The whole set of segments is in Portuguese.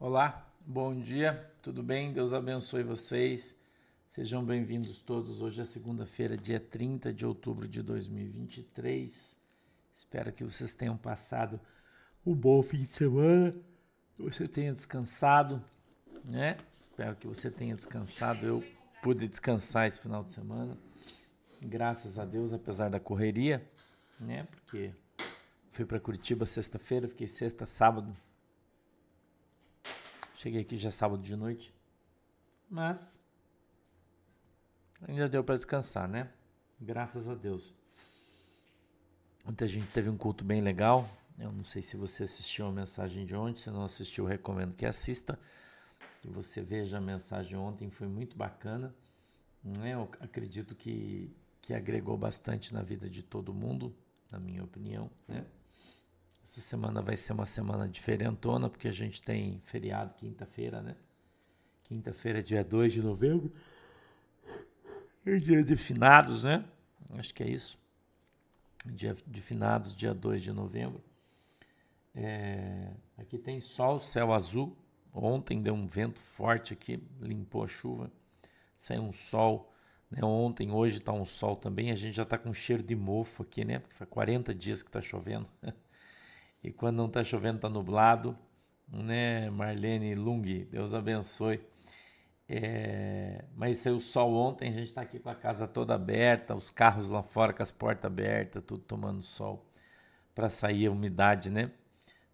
Olá, bom dia, tudo bem? Deus abençoe vocês. Sejam bem-vindos todos. Hoje é segunda-feira, dia 30 de outubro de 2023. Espero que vocês tenham passado um bom fim de semana, você tenha descansado, né? Espero que você tenha descansado. Eu pude descansar esse final de semana, graças a Deus, apesar da correria, né? Porque fui para Curitiba sexta-feira, fiquei sexta, sábado Cheguei aqui já sábado de noite. Mas ainda deu para descansar, né? Graças a Deus. Ontem a gente teve um culto bem legal. Eu não sei se você assistiu a mensagem de ontem. Se não assistiu, recomendo que assista. Que você veja a mensagem ontem. Foi muito bacana. Né? Eu acredito que, que agregou bastante na vida de todo mundo, na minha opinião. Né? Essa semana vai ser uma semana diferentona, porque a gente tem feriado quinta-feira, né? Quinta-feira, dia 2 de novembro. É dia de finados, né? Acho que é isso. Dia de finados, dia 2 de novembro. É, aqui tem sol, céu azul. Ontem deu um vento forte aqui, limpou a chuva. Saiu um sol. Né? Ontem, hoje está um sol também. A gente já está com cheiro de mofo aqui, né? Porque faz 40 dias que está chovendo. E quando não está chovendo, está nublado. Né, Marlene Lung, Deus abençoe. É, mas saiu sol ontem, a gente está aqui com a casa toda aberta, os carros lá fora com as portas abertas, tudo tomando sol para sair a umidade, né?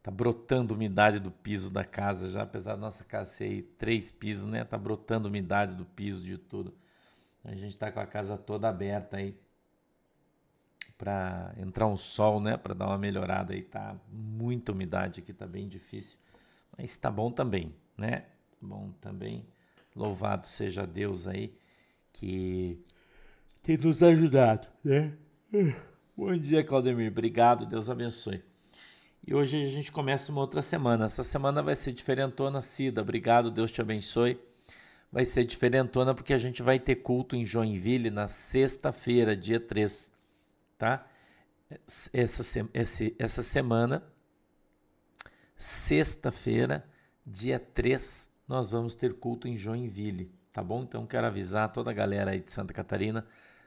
Tá brotando umidade do piso da casa já, apesar da nossa casa ser três pisos, né? Tá brotando umidade do piso de tudo. A gente está com a casa toda aberta aí para entrar um sol, né, para dar uma melhorada aí, tá muita umidade aqui, tá bem difícil, mas tá bom também, né? Bom também. Louvado seja Deus aí que tem nos ajudado, né? Bom dia, Claudemir. Obrigado, Deus abençoe. E hoje a gente começa uma outra semana. Essa semana vai ser diferentona, Cida. Obrigado, Deus te abençoe. Vai ser diferentona porque a gente vai ter culto em Joinville na sexta-feira, dia 3 tá? Essa, essa, essa semana, sexta-feira, dia 3, nós vamos ter culto em Joinville, tá bom? Então quero avisar toda a galera aí de Santa Catarina.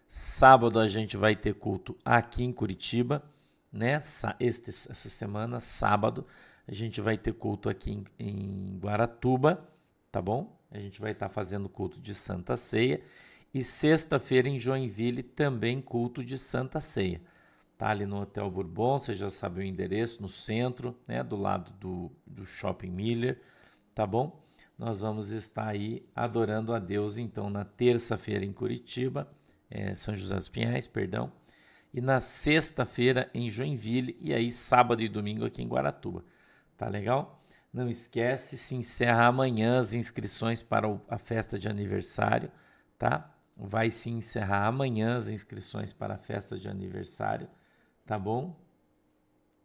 Sábado a gente vai ter culto aqui em Curitiba, né? Este, essa semana, sábado, a gente vai ter culto aqui em, em Guaratuba, tá bom? A gente vai estar tá fazendo culto de Santa Ceia e sexta-feira em Joinville também culto de Santa Ceia. Tá ali no Hotel Bourbon, você já sabe o endereço, no centro, né, do lado do, do Shopping Miller, tá bom? Nós vamos estar aí adorando a Deus, então, na terça-feira em Curitiba, é, São José dos Pinhais, perdão, e na sexta-feira em Joinville, e aí sábado e domingo aqui em Guaratuba. Tá legal? Não esquece, se encerra amanhã as inscrições para a festa de aniversário, tá? Vai se encerrar amanhã as inscrições para a festa de aniversário, tá bom?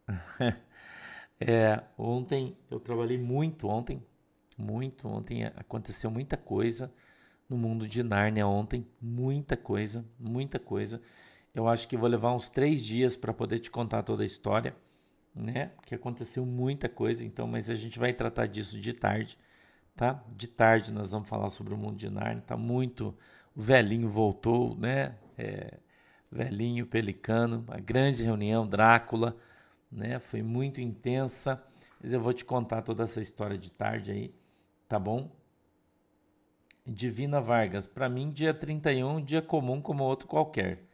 é, ontem eu trabalhei muito ontem, muito ontem aconteceu muita coisa no mundo de Nárnia ontem, muita coisa, muita coisa. Eu acho que vou levar uns três dias para poder te contar toda a história, né? Porque aconteceu muita coisa, então, mas a gente vai tratar disso de tarde, tá? De tarde nós vamos falar sobre o mundo de Nárnia, tá muito o velhinho voltou, né? É, velhinho Pelicano, uma grande reunião, Drácula, né? Foi muito intensa. Mas eu vou te contar toda essa história de tarde aí, tá bom? Divina Vargas, para mim, dia 31 dia comum como outro qualquer.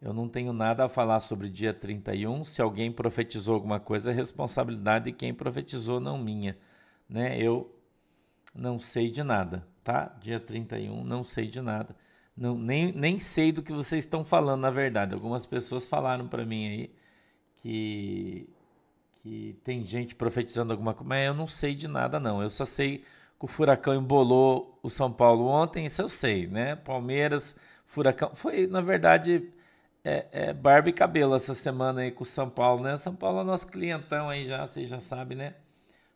Eu não tenho nada a falar sobre dia 31. Se alguém profetizou alguma coisa, é responsabilidade de quem profetizou, não minha. Né? Eu não sei de nada, tá? Dia 31, não sei de nada. Não, nem, nem sei do que vocês estão falando, na verdade. Algumas pessoas falaram para mim aí que, que tem gente profetizando alguma coisa, mas eu não sei de nada, não. Eu só sei que o Furacão embolou o São Paulo ontem, isso eu sei, né? Palmeiras, Furacão. Foi, na verdade, é, é barba e cabelo essa semana aí com o São Paulo, né? São Paulo é nosso clientão aí já, vocês já sabem, né?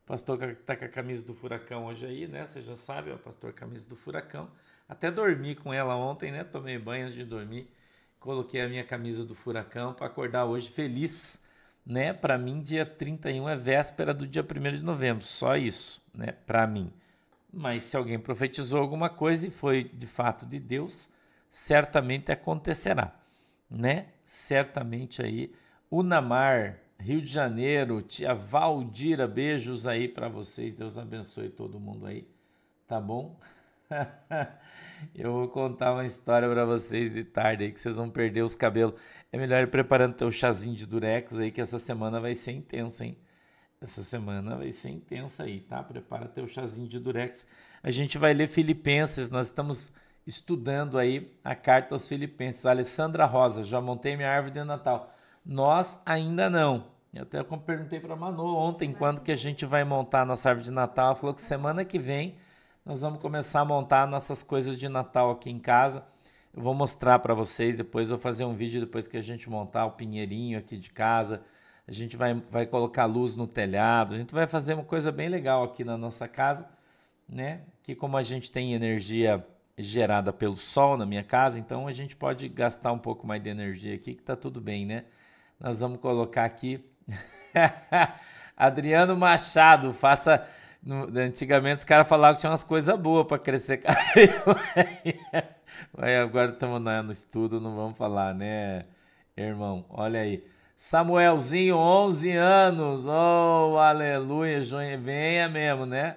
O pastor tá com a camisa do Furacão hoje aí, né? Você já sabe, o pastor camisa do Furacão. Até dormi com ela ontem, né? Tomei banho antes de dormir. Coloquei a minha camisa do Furacão para acordar hoje feliz, né? Para mim, dia 31 é véspera do dia 1 de novembro, só isso, né? Para mim. Mas se alguém profetizou alguma coisa e foi de fato de Deus, certamente acontecerá, né? Certamente aí, Unamar, Rio de Janeiro, tia Valdira, beijos aí para vocês. Deus abençoe todo mundo aí, tá bom? Eu vou contar uma história para vocês de tarde aí que vocês vão perder os cabelos. É melhor ir preparando teu chazinho de durex aí que essa semana vai ser intensa, hein? Essa semana vai ser intensa aí, tá? Prepara teu chazinho de durex. A gente vai ler Filipenses, nós estamos estudando aí a carta aos Filipenses. Alessandra Rosa, já montei minha árvore de Natal. Nós ainda não. Eu até perguntei para Manu ontem quando que a gente vai montar a nossa árvore de Natal. Ela falou que semana que vem nós vamos começar a montar nossas coisas de Natal aqui em casa. Eu vou mostrar para vocês depois, vou fazer um vídeo depois que a gente montar o pinheirinho aqui de casa. A gente vai, vai colocar luz no telhado, a gente vai fazer uma coisa bem legal aqui na nossa casa, né? Que como a gente tem energia gerada pelo sol na minha casa, então a gente pode gastar um pouco mais de energia aqui, que tá tudo bem, né? Nós vamos colocar aqui Adriano Machado, faça no, antigamente os caras falavam que tinha umas coisas boas para crescer cabelo. Mas agora estamos no estudo, não vamos falar, né, irmão? Olha aí. Samuelzinho, 11 anos. Oh, aleluia, venha mesmo, né?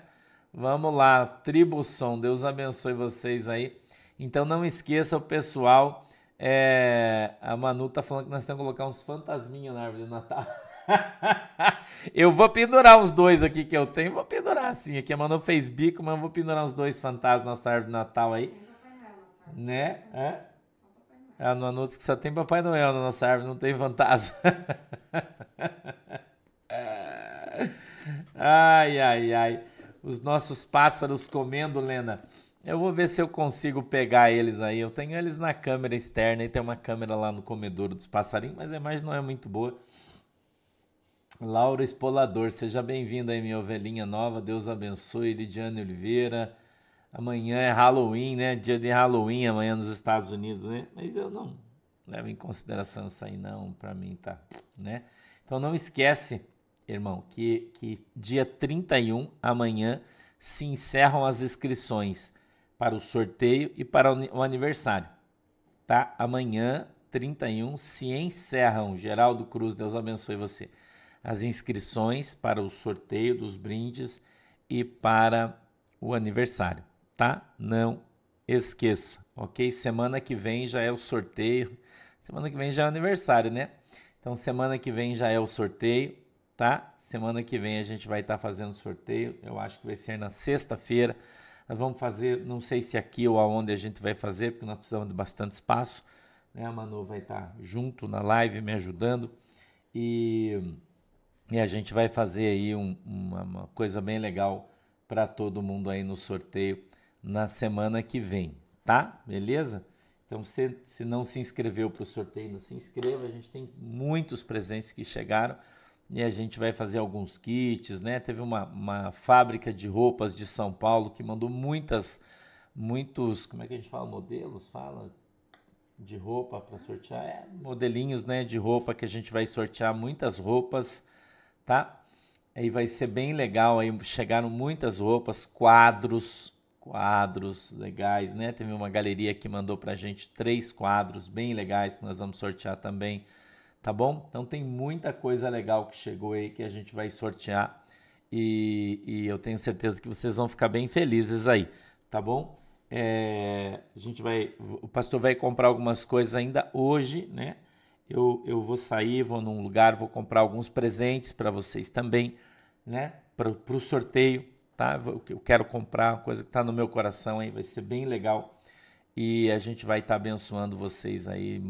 Vamos lá, Tribução, Deus abençoe vocês aí. Então não esqueça o pessoal. É, a Manu tá falando que nós temos que colocar uns fantasminhas na árvore de Natal. eu vou pendurar os dois aqui que eu tenho. Vou pendurar assim. Aqui a Manu fez bico, mas eu vou pendurar os dois fantasmas na árvore de Natal aí. Né? É? É, no Anutos que só tem Papai Noel na nossa árvore, não tem fantasma. ai, ai, ai. Os nossos pássaros comendo, Lena. Eu vou ver se eu consigo pegar eles aí. Eu tenho eles na câmera externa e tem uma câmera lá no comedouro dos passarinhos, mas a imagem não é muito boa. Laura Espolador, seja bem-vinda aí, minha ovelhinha nova. Deus abençoe. Lidiane Oliveira. Amanhã é Halloween, né? Dia de Halloween amanhã nos Estados Unidos, né? Mas eu não levo em consideração isso aí, não. Para mim tá, né? Então não esquece, irmão, que, que dia 31, amanhã, se encerram as inscrições para o sorteio e para o aniversário, tá? Amanhã, 31, se encerram. Geraldo Cruz, Deus abençoe você as inscrições para o sorteio dos brindes e para o aniversário, tá? Não esqueça, ok? Semana que vem já é o sorteio. Semana que vem já é o aniversário, né? Então, semana que vem já é o sorteio, tá? Semana que vem a gente vai estar tá fazendo sorteio. Eu acho que vai ser na sexta-feira. Nós vamos fazer, não sei se aqui ou aonde a gente vai fazer, porque nós precisamos de bastante espaço. Né? A Manu vai estar tá junto na live me ajudando. E e a gente vai fazer aí um, uma, uma coisa bem legal para todo mundo aí no sorteio na semana que vem, tá? Beleza? Então, se, se não se inscreveu para o sorteio, não se inscreva. A gente tem muitos presentes que chegaram e a gente vai fazer alguns kits, né? Teve uma, uma fábrica de roupas de São Paulo que mandou muitas, muitos, como é que a gente fala? Modelos? Fala? De roupa para sortear? É, modelinhos, né? De roupa que a gente vai sortear muitas roupas tá? Aí vai ser bem legal, aí chegaram muitas roupas, quadros, quadros legais, né? Teve uma galeria que mandou pra gente três quadros bem legais que nós vamos sortear também, tá bom? Então tem muita coisa legal que chegou aí que a gente vai sortear e, e eu tenho certeza que vocês vão ficar bem felizes aí, tá bom? É, a gente vai, o pastor vai comprar algumas coisas ainda hoje, né? Eu, eu vou sair, vou num lugar, vou comprar alguns presentes para vocês também, né? Para o sorteio, tá? Eu quero comprar uma coisa que está no meu coração aí, vai ser bem legal. E a gente vai estar tá abençoando vocês aí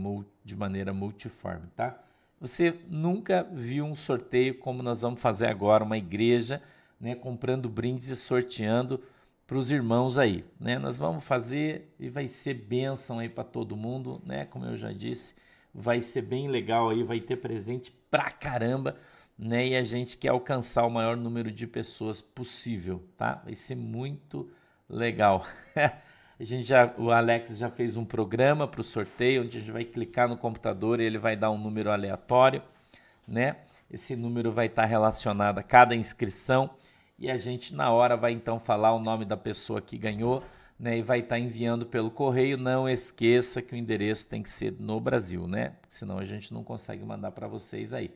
de maneira multiforme, tá? Você nunca viu um sorteio como nós vamos fazer agora, uma igreja, né? Comprando brindes e sorteando para os irmãos aí, né? Nós vamos fazer e vai ser bênção aí para todo mundo, né? Como eu já disse vai ser bem legal aí, vai ter presente pra caramba, né? E a gente quer alcançar o maior número de pessoas possível, tá? Vai ser muito legal. a gente já, o Alex já fez um programa para o sorteio, onde a gente vai clicar no computador e ele vai dar um número aleatório, né? esse número vai estar relacionado a cada inscrição e a gente na hora vai então falar o nome da pessoa que ganhou, né? E vai estar enviando pelo correio. Não esqueça que o endereço tem que ser no Brasil, né? Senão a gente não consegue mandar para vocês aí,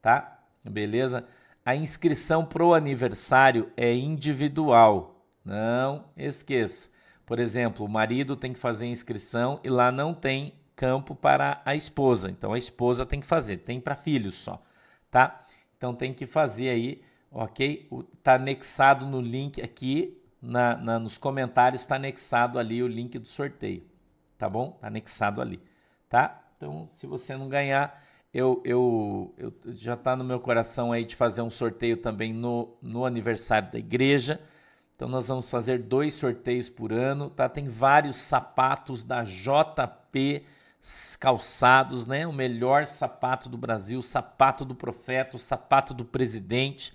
tá? Beleza? A inscrição pro aniversário é individual. Não esqueça. Por exemplo, o marido tem que fazer inscrição e lá não tem campo para a esposa. Então a esposa tem que fazer, tem para filhos só, tá? Então tem que fazer aí, ok? Está anexado no link aqui, na, na nos comentários está anexado ali o link do sorteio, tá bom? Está anexado ali, tá? Então se você não ganhar, eu, eu, eu já está no meu coração aí de fazer um sorteio também no, no aniversário da igreja. Então nós vamos fazer dois sorteios por ano, tá? Tem vários sapatos da JP calçados, né? O melhor sapato do Brasil, sapato do profeta, sapato do presidente.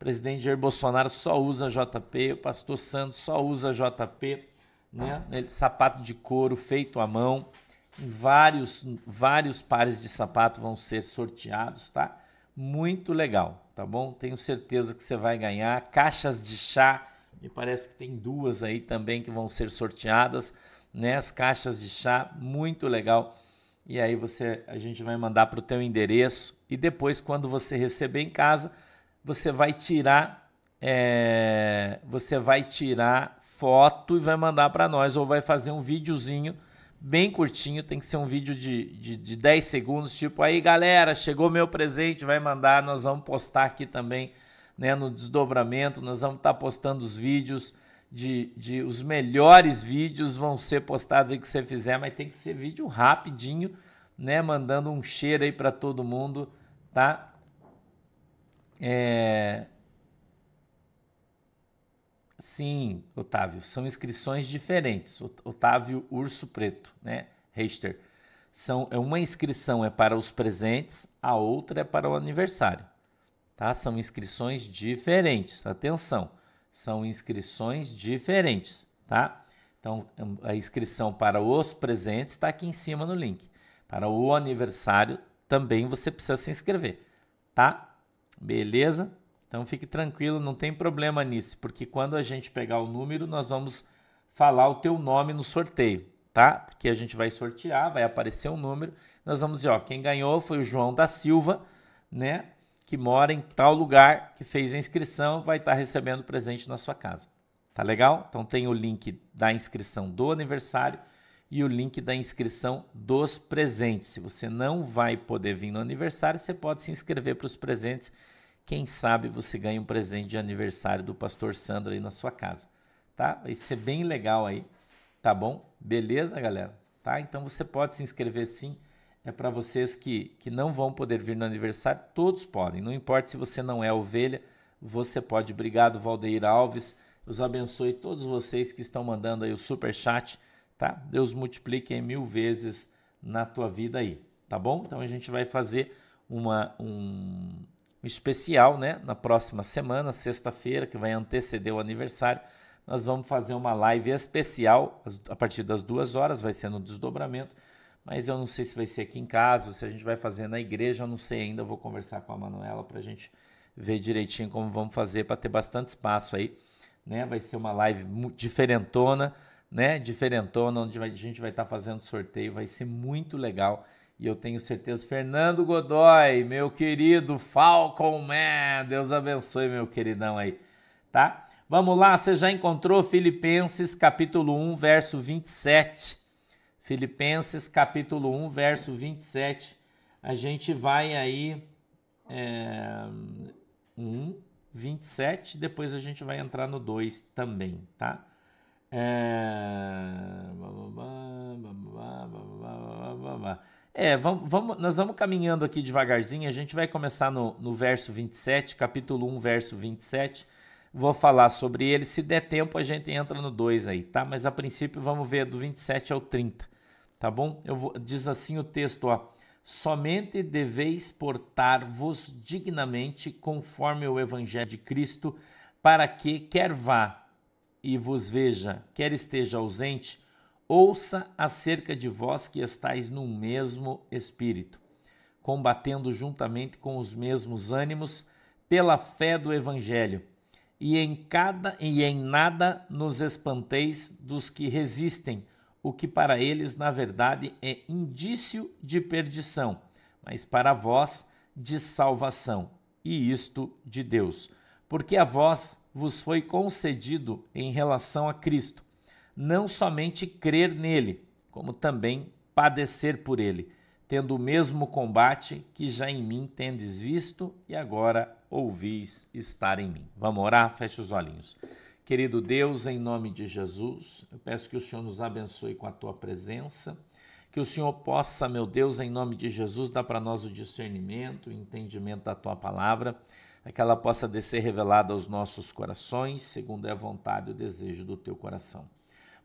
Presidente Jair Bolsonaro só usa JP, o pastor Santos só usa JP, né? Ele, sapato de couro feito à mão. Vários, vários pares de sapato vão ser sorteados, tá? Muito legal, tá bom? Tenho certeza que você vai ganhar. Caixas de chá me parece que tem duas aí também que vão ser sorteadas, né? As caixas de chá, muito legal. E aí você, a gente vai mandar para o teu endereço e depois quando você receber em casa, você vai tirar, é, você vai tirar foto e vai mandar para nós ou vai fazer um videozinho bem curtinho, tem que ser um vídeo de, de, de 10 segundos, tipo aí galera, chegou meu presente, vai mandar, nós vamos postar aqui também né, no desdobramento. Nós vamos estar tá postando os vídeos de, de os melhores vídeos vão ser postados aí que você fizer, mas tem que ser vídeo rapidinho, né, mandando um cheiro aí para todo mundo, tá? É... Sim, Otávio, são inscrições diferentes. Otávio Urso Preto, né? Reister. São, é uma inscrição é para os presentes, a outra é para o aniversário tá? São inscrições diferentes. Atenção, são inscrições diferentes, tá? Então, a inscrição para os presentes está aqui em cima no link. Para o aniversário também você precisa se inscrever, tá? Beleza? Então fique tranquilo, não tem problema nisso, porque quando a gente pegar o número, nós vamos falar o teu nome no sorteio, tá? Porque a gente vai sortear, vai aparecer um número, nós vamos dizer, ó, quem ganhou foi o João da Silva, né? que mora em tal lugar, que fez a inscrição, vai estar recebendo presente na sua casa. Tá legal? Então tem o link da inscrição do aniversário e o link da inscrição dos presentes. Se você não vai poder vir no aniversário, você pode se inscrever para os presentes. Quem sabe você ganha um presente de aniversário do pastor Sandro aí na sua casa, tá? Vai ser bem legal aí, tá bom? Beleza, galera? Tá? Então você pode se inscrever sim é para vocês que, que não vão poder vir no aniversário, todos podem. Não importa se você não é ovelha, você pode. Obrigado, Valdeir Alves. Deus abençoe todos vocês que estão mandando aí o super chat, tá? Deus multiplique em mil vezes na tua vida aí, tá bom? Então a gente vai fazer uma, um, especial, né? Na próxima semana, sexta-feira, que vai anteceder o aniversário. Nós vamos fazer uma live especial a partir das duas horas, vai ser no desdobramento mas eu não sei se vai ser aqui em casa, se a gente vai fazer na igreja, eu não sei ainda. Eu vou conversar com a Manuela para a gente ver direitinho como vamos fazer para ter bastante espaço aí, né? Vai ser uma live diferentona, né? Diferentona, onde a gente vai estar tá fazendo sorteio, vai ser muito legal. E eu tenho certeza, Fernando Godoy, meu querido Falcon Man, Deus abençoe, meu queridão aí, tá? Vamos lá, você já encontrou Filipenses capítulo 1, verso 27. Filipenses capítulo 1, verso 27. A gente vai aí é, 1, 27, depois a gente vai entrar no 2 também, tá? É, é vamos, vamos, nós vamos caminhando aqui devagarzinho. A gente vai começar no, no verso 27, capítulo 1, verso 27. Vou falar sobre ele. Se der tempo, a gente entra no 2 aí, tá? Mas a princípio, vamos ver do 27 ao 30 tá bom? Eu vou, diz assim o texto, ó. Somente deveis portar-vos dignamente conforme o evangelho de Cristo, para que quer vá e vos veja, quer esteja ausente, ouça acerca de vós que estáis no mesmo espírito. combatendo juntamente com os mesmos ânimos pela fé do evangelho. E em cada e em nada nos espanteis dos que resistem, o que para eles na verdade é indício de perdição, mas para vós de salvação, e isto de Deus, porque a vós vos foi concedido em relação a Cristo, não somente crer nele, como também padecer por ele, tendo o mesmo combate que já em mim tendes visto e agora ouvis estar em mim. Vamos orar? Feche os olhinhos. Querido Deus, em nome de Jesus, eu peço que o Senhor nos abençoe com a tua presença, que o Senhor possa, meu Deus, em nome de Jesus, dar para nós o discernimento, o entendimento da tua palavra, é que ela possa descer revelada aos nossos corações, segundo é a vontade e o desejo do teu coração.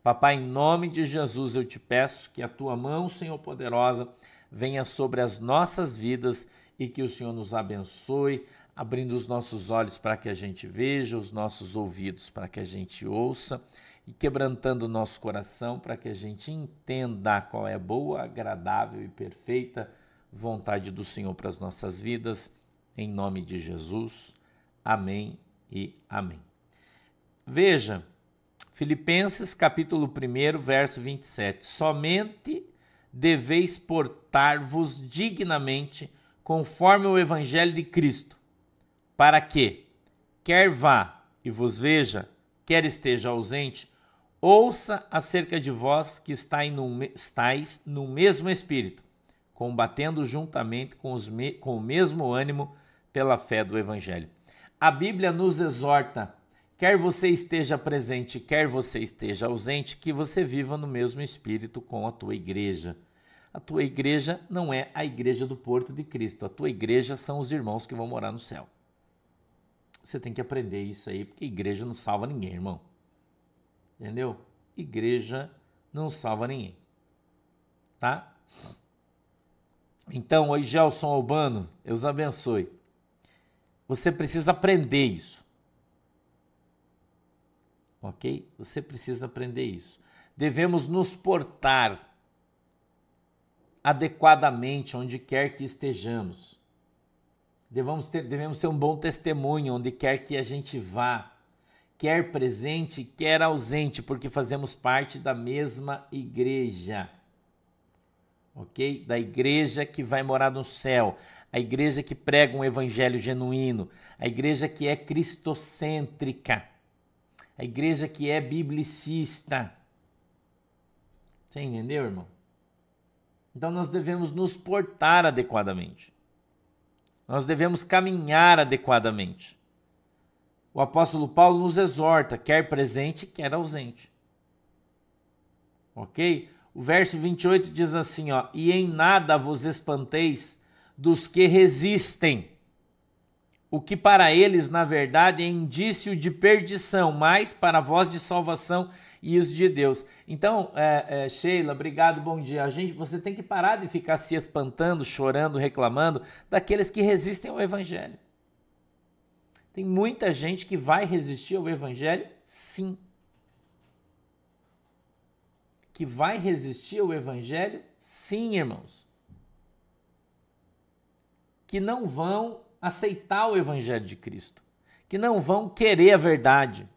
Papai, em nome de Jesus, eu te peço que a tua mão, Senhor poderosa, venha sobre as nossas vidas e que o Senhor nos abençoe, abrindo os nossos olhos para que a gente veja, os nossos ouvidos para que a gente ouça e quebrantando o nosso coração para que a gente entenda qual é a boa, agradável e perfeita vontade do Senhor para as nossas vidas, em nome de Jesus. Amém e amém. Veja, Filipenses capítulo 1, verso 27. Somente deveis portar-vos dignamente conforme o evangelho de Cristo, para que, quer vá e vos veja, quer esteja ausente, ouça acerca de vós que estáis no mesmo espírito, combatendo juntamente com, os, com o mesmo ânimo pela fé do evangelho. A Bíblia nos exorta quer você esteja presente, quer você esteja ausente, que você viva no mesmo espírito com a tua igreja. A tua igreja não é a igreja do Porto de Cristo, a tua igreja são os irmãos que vão morar no céu. Você tem que aprender isso aí, porque igreja não salva ninguém, irmão. Entendeu? Igreja não salva ninguém. Tá? Então, oi Gelson Albano, Deus abençoe. Você precisa aprender isso ok? Você precisa aprender isso. Devemos nos portar adequadamente onde quer que estejamos. Devemos ter, devemos um bom testemunho onde quer que a gente vá, quer presente, quer ausente, porque fazemos parte da mesma igreja. Ok? Da igreja que vai morar no céu, a igreja que prega um evangelho genuíno, a igreja que é cristocêntrica a igreja que é biblicista. Você entendeu, irmão? Então nós devemos nos portar adequadamente. Nós devemos caminhar adequadamente. O apóstolo Paulo nos exorta, quer presente, quer ausente. Ok? O verso 28 diz assim: ó, E em nada vos espanteis dos que resistem o que para eles, na verdade, é indício de perdição, mas para vós de salvação e os de Deus. Então, é, é, Sheila, obrigado, bom dia. A gente, você tem que parar de ficar se espantando, chorando, reclamando daqueles que resistem ao Evangelho. Tem muita gente que vai resistir ao Evangelho, sim. Que vai resistir ao Evangelho, sim, irmãos. Que não vão aceitar o Evangelho de Cristo, que não vão querer a verdade.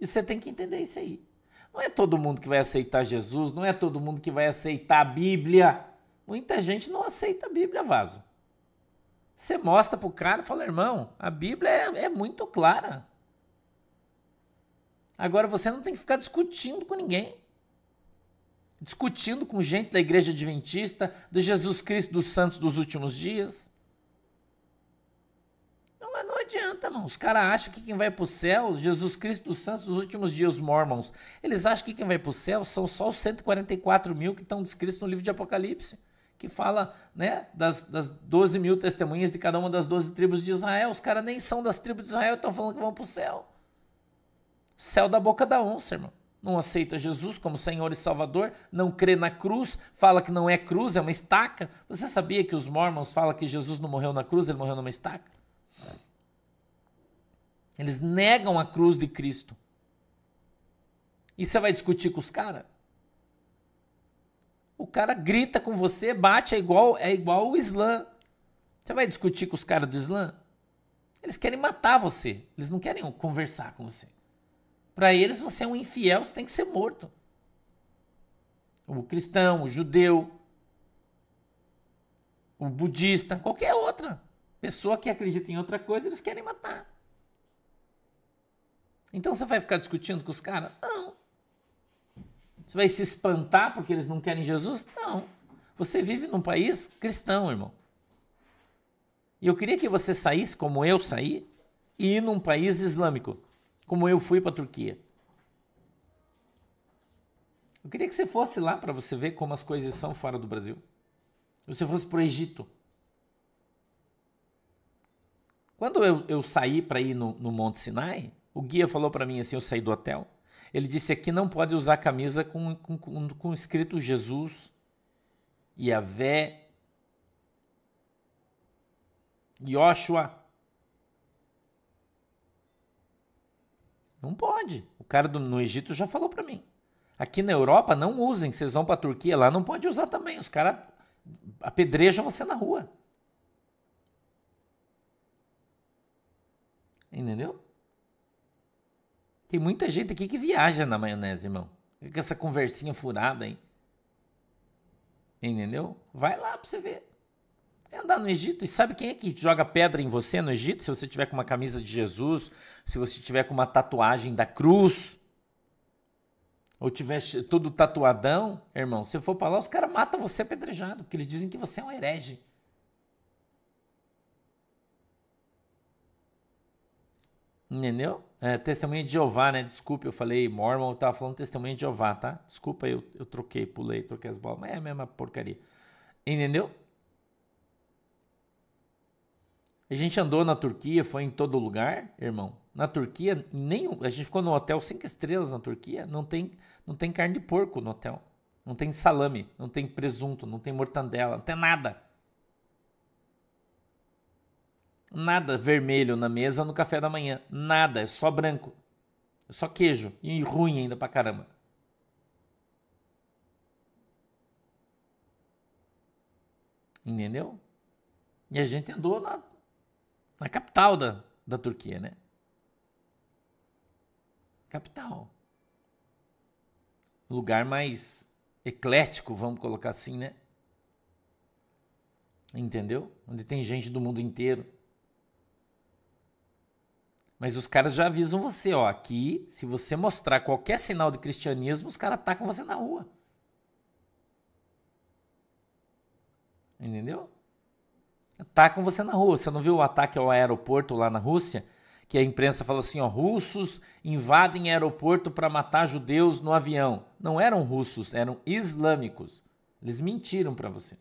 E você tem que entender isso aí. Não é todo mundo que vai aceitar Jesus, não é todo mundo que vai aceitar a Bíblia. Muita gente não aceita a Bíblia, vaso. Você mostra para o cara e fala, irmão, a Bíblia é, é muito clara. Agora você não tem que ficar discutindo com ninguém discutindo com gente da igreja adventista, de Jesus Cristo dos santos dos últimos dias. Não, não adianta, irmão. Os caras acham que quem vai para o céu, Jesus Cristo dos santos dos últimos dias, os mormons, eles acham que quem vai para o céu são só os 144 mil que estão descritos no livro de Apocalipse, que fala né, das, das 12 mil testemunhas de cada uma das 12 tribos de Israel. Os caras nem são das tribos de Israel estão falando que vão para o céu. Céu da boca da onça, irmão não aceita Jesus como Senhor e Salvador, não crê na cruz, fala que não é cruz, é uma estaca. Você sabia que os mormons falam que Jesus não morreu na cruz, ele morreu numa estaca? Eles negam a cruz de Cristo. E você vai discutir com os caras? O cara grita com você, bate, é igual, é igual o Islã. Você vai discutir com os caras do Islã? Eles querem matar você. Eles não querem conversar com você. Para eles, você é um infiel, você tem que ser morto. O cristão, o judeu, o budista, qualquer outra pessoa que acredita em outra coisa, eles querem matar. Então você vai ficar discutindo com os caras? Não. Você vai se espantar porque eles não querem Jesus? Não. Você vive num país cristão, irmão. E eu queria que você saísse como eu saí e ir num país islâmico, como eu fui para a Turquia. Eu queria que você fosse lá para você ver como as coisas são fora do Brasil. Se você fosse para o Egito. Quando eu, eu saí para ir no, no Monte Sinai, o guia falou para mim assim: eu saí do hotel. Ele disse aqui não pode usar camisa com, com, com, com escrito Jesus, Yahvé, Yoshua. Não pode. O cara do, no Egito já falou para mim. Aqui na Europa não usem, vocês vão para a Turquia lá, não pode usar também. Os caras apedrejam você na rua. Entendeu? Tem muita gente aqui que viaja na maionese, irmão. Com essa conversinha furada aí. Entendeu? Vai lá pra você ver. É andar no Egito. E sabe quem é que joga pedra em você no Egito? Se você tiver com uma camisa de Jesus, se você tiver com uma tatuagem da cruz, ou tiver todo tatuadão, irmão, se for para lá, os caras matam você apedrejado, porque eles dizem que você é um herege. Entendeu? É, testemunha de Jeová, né? Desculpa, eu falei Mormon, eu tava falando testemunha de Jeová, tá? Desculpa, eu, eu troquei, pulei, troquei as bolas, mas é a mesma porcaria. Entendeu? A gente andou na Turquia, foi em todo lugar, irmão. Na Turquia, nenhum, a gente ficou no hotel cinco estrelas na Turquia, não tem, não tem carne de porco no hotel. Não tem salame, não tem presunto, não tem mortandela, não tem nada. Nada vermelho na mesa no café da manhã. Nada, é só branco. É só queijo. E ruim ainda pra caramba. Entendeu? E a gente andou na, na capital da, da Turquia, né? Capital. Lugar mais eclético, vamos colocar assim, né? Entendeu? Onde tem gente do mundo inteiro. Mas os caras já avisam você, ó, aqui, se você mostrar qualquer sinal de cristianismo, os caras atacam você na rua. Entendeu? Atacam você na rua. Você não viu o ataque ao aeroporto lá na Rússia? Que a imprensa falou assim, ó, russos invadem aeroporto para matar judeus no avião. Não eram russos, eram islâmicos. Eles mentiram para você.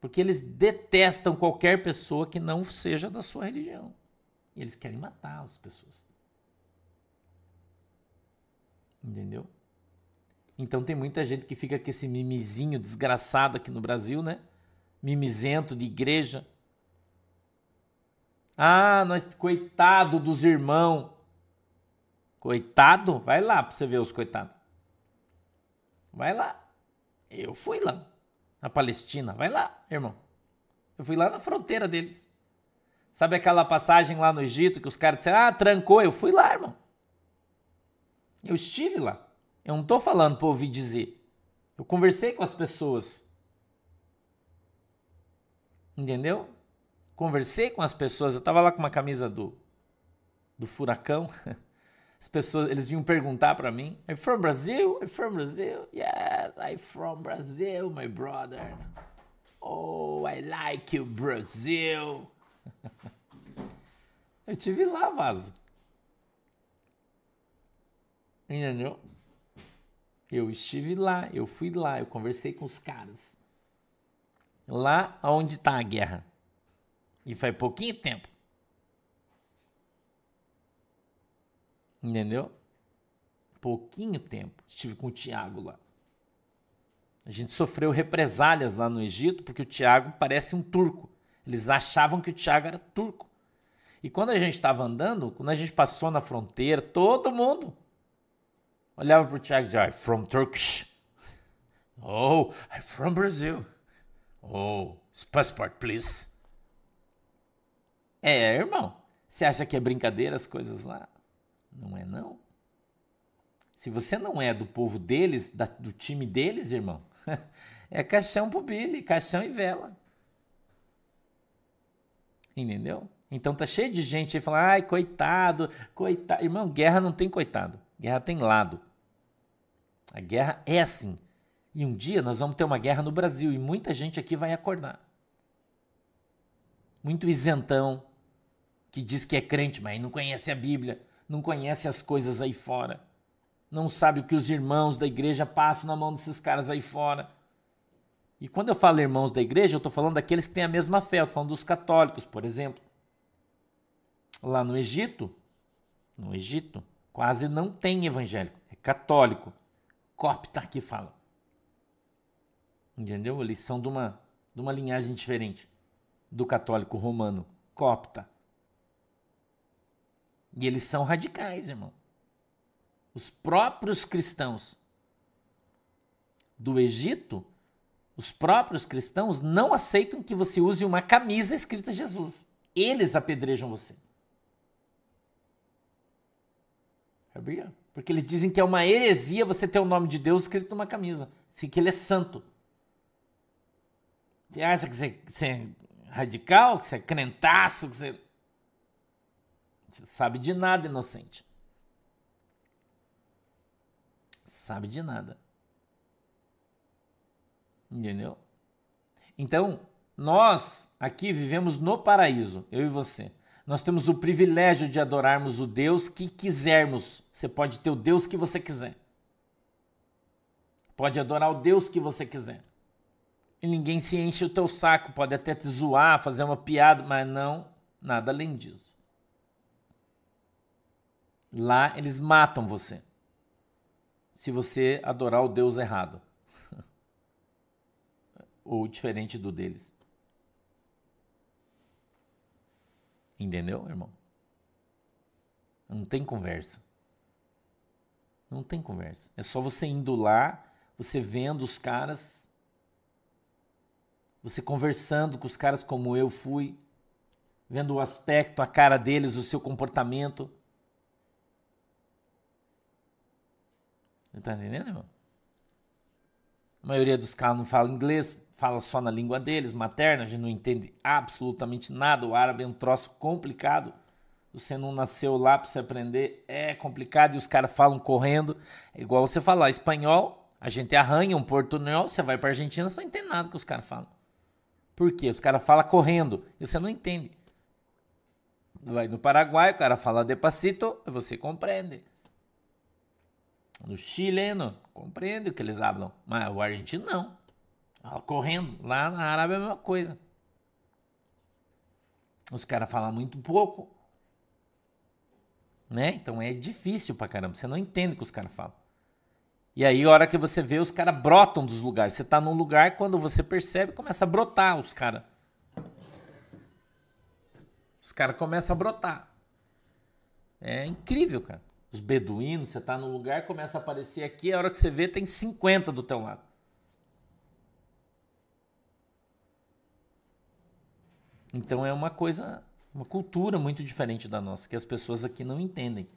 Porque eles detestam qualquer pessoa que não seja da sua religião. E eles querem matar as pessoas. Entendeu? Então tem muita gente que fica com esse mimizinho desgraçado aqui no Brasil, né? Mimizento de igreja. Ah, nós coitado dos irmãos. Coitado? Vai lá para você ver os coitados. Vai lá. Eu fui lá na Palestina. Vai lá, irmão. Eu fui lá na fronteira deles. Sabe aquela passagem lá no Egito que os caras disseram, ah, trancou? Eu fui lá, irmão. Eu estive lá. Eu não estou falando para ouvir dizer. Eu conversei com as pessoas. Entendeu? Conversei com as pessoas. Eu estava lá com uma camisa do, do furacão. As pessoas, eles vinham perguntar para mim, I'm from Brazil? I'm from Brazil? Yes, I'm from Brazil, my brother. Oh, I like you, Brazil. Eu tive lá, vaso. Entendeu? Eu estive lá, eu fui lá, eu conversei com os caras. Lá onde está a guerra. E faz pouquinho tempo. Entendeu? Pouquinho tempo. Estive com o Tiago lá. A gente sofreu represálias lá no Egito porque o Tiago parece um turco. Eles achavam que o Tiago era turco. E quando a gente estava andando, quando a gente passou na fronteira, todo mundo olhava para o Tiago e dizia, from Turkish. Oh, I'm from Brazil. Oh, passport, please. É, irmão. Você acha que é brincadeira as coisas lá? Não é não. Se você não é do povo deles, da, do time deles, irmão, é caixão pro Billy, caixão e vela. Entendeu? Então tá cheio de gente aí falando, ai, coitado, coitado. Irmão, guerra não tem coitado. Guerra tem lado. A guerra é assim. E um dia nós vamos ter uma guerra no Brasil e muita gente aqui vai acordar. Muito isentão, que diz que é crente, mas não conhece a Bíblia, não conhece as coisas aí fora. Não sabe o que os irmãos da igreja passam na mão desses caras aí fora. E quando eu falo irmãos da igreja, eu estou falando daqueles que têm a mesma fé, eu estou falando dos católicos, por exemplo. Lá no Egito, no Egito, quase não tem evangélico, é católico. Copta que fala. Entendeu? Eles são de uma, de uma linhagem diferente do católico romano, copta. E eles são radicais, irmão. Os próprios cristãos do Egito, os próprios cristãos não aceitam que você use uma camisa escrita Jesus. Eles apedrejam você. Sabia? Porque eles dizem que é uma heresia você ter o nome de Deus escrito numa camisa. Assim, que ele é santo. Você acha que você, é radical, que você é crentaço, que você... você sabe de nada, inocente. Sabe de nada. Entendeu? Então, nós aqui vivemos no paraíso, eu e você. Nós temos o privilégio de adorarmos o Deus que quisermos. Você pode ter o Deus que você quiser. Pode adorar o Deus que você quiser. E ninguém se enche o teu saco, pode até te zoar, fazer uma piada, mas não, nada além disso. Lá eles matam você. Se você adorar o Deus errado. Ou diferente do deles. Entendeu, irmão? Não tem conversa. Não tem conversa. É só você indo lá, você vendo os caras, você conversando com os caras como eu fui, vendo o aspecto, a cara deles, o seu comportamento. Você tá entendendo, irmão? A maioria dos caras não fala inglês, fala só na língua deles, materna, a gente não entende absolutamente nada. O árabe é um troço complicado. Você não nasceu lá para você aprender, é complicado e os caras falam correndo. É igual você falar espanhol, a gente arranha um portunhol, você vai para Argentina, você não entende nada que os caras falam. Por quê? Os caras falam correndo e você não entende. Vai no Paraguai, o cara fala despacito, você compreende. No chileno, compreende o que eles falam, mas o argentino não correndo. Lá na Arábia é a mesma coisa. Os caras falam muito pouco. Né? Então é difícil pra caramba. Você não entende o que os caras falam. E aí, a hora que você vê, os caras brotam dos lugares. Você tá num lugar, quando você percebe, começa a brotar os caras. Os caras começam a brotar. É incrível, cara. Os beduínos, você tá num lugar, começa a aparecer aqui, a hora que você vê, tem 50 do teu lado. Então é uma coisa, uma cultura muito diferente da nossa, que as pessoas aqui não entendem.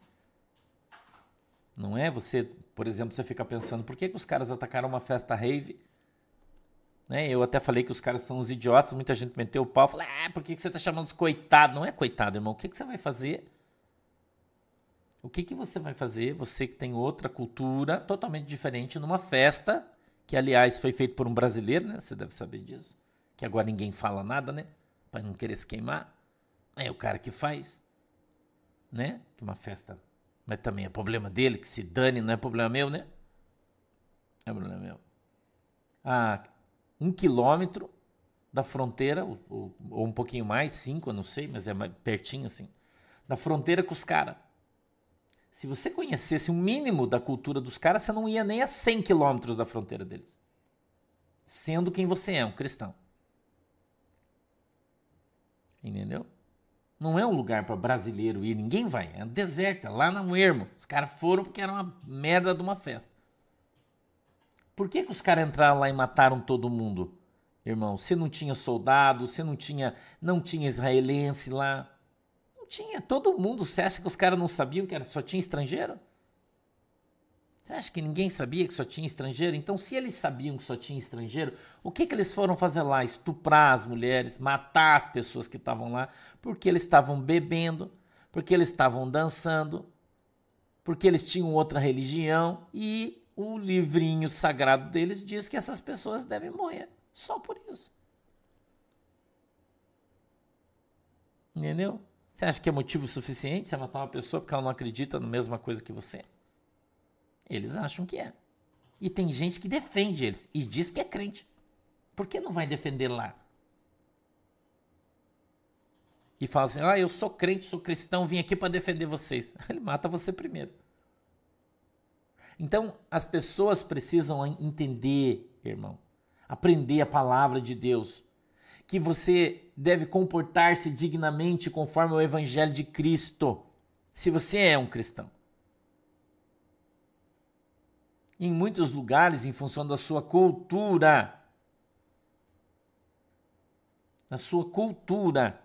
Não é? Você, por exemplo, você fica pensando, por que, que os caras atacaram uma festa rave? Né? Eu até falei que os caras são uns idiotas, muita gente meteu o pau, falou, ah, por que, que você está chamando os coitados? Não é coitado, irmão. O que, que você vai fazer? O que, que você vai fazer, você que tem outra cultura totalmente diferente, numa festa, que aliás foi feito por um brasileiro, né? Você deve saber disso. Que agora ninguém fala nada, né? para não querer se queimar. É o cara que faz, né? Que uma festa, mas também é problema dele, que se dane, não é problema meu, né? É problema meu. A um quilômetro da fronteira, ou, ou um pouquinho mais, cinco, eu não sei, mas é pertinho assim, da fronteira com os caras. Se você conhecesse o mínimo da cultura dos caras, você não ia nem a 100 quilômetros da fronteira deles. Sendo quem você é, um cristão. Entendeu? Não é um lugar para brasileiro ir, ninguém vai. É deserto, é lá no ermo. Os caras foram porque era uma merda de uma festa. Por que, que os caras entraram lá e mataram todo mundo? Irmão, você não tinha soldado, você não tinha, não tinha israelense lá. Não tinha, todo mundo. Você acha que os caras não sabiam que era, só tinha estrangeiro? Você acha que ninguém sabia que só tinha estrangeiro? Então, se eles sabiam que só tinha estrangeiro, o que, que eles foram fazer lá? Estuprar as mulheres, matar as pessoas que estavam lá, porque eles estavam bebendo, porque eles estavam dançando, porque eles tinham outra religião e o livrinho sagrado deles diz que essas pessoas devem morrer. Só por isso. Entendeu? Você acha que é motivo suficiente você matar uma pessoa porque ela não acredita na mesma coisa que você? Eles acham que é. E tem gente que defende eles e diz que é crente. Por que não vai defender lá? E fala assim: ah, eu sou crente, sou cristão, vim aqui para defender vocês. Ele mata você primeiro. Então, as pessoas precisam entender, irmão, aprender a palavra de Deus, que você deve comportar-se dignamente conforme o evangelho de Cristo, se você é um cristão em muitos lugares em função da sua cultura. Da sua cultura.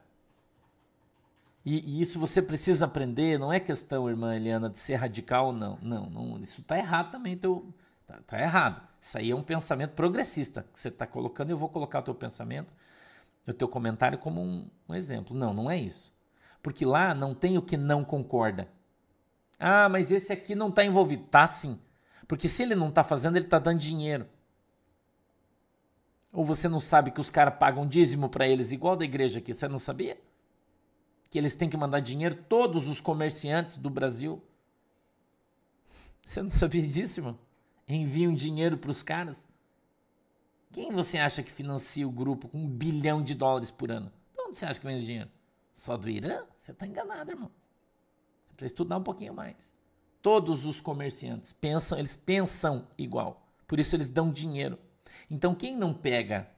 E, e, isso você precisa aprender, não é questão, irmã Eliana, de ser radical ou não. Não, não isso está errado também. Teu, tá, tá, errado. Isso aí é um pensamento progressista que você está colocando. Eu vou colocar o teu pensamento, o teu comentário como um, um exemplo. Não, não é isso. Porque lá não tem o que não concorda. Ah, mas esse aqui não está envolvido. Tá sim. Porque se ele não está fazendo, ele está dando dinheiro. Ou você não sabe que os caras pagam dízimo para eles, igual da igreja aqui, você não sabia? Que eles têm que mandar dinheiro, todos os comerciantes do Brasil. Você não sabia disso, irmão? Enviam dinheiro para os caras. Quem você acha que financia o grupo com um bilhão de dólares por ano? De onde você acha que vem esse dinheiro? Só do Irã? Você está enganado, irmão. Precisa estudar um pouquinho mais. Todos os comerciantes pensam, eles pensam igual. Por isso eles dão dinheiro. Então quem não pega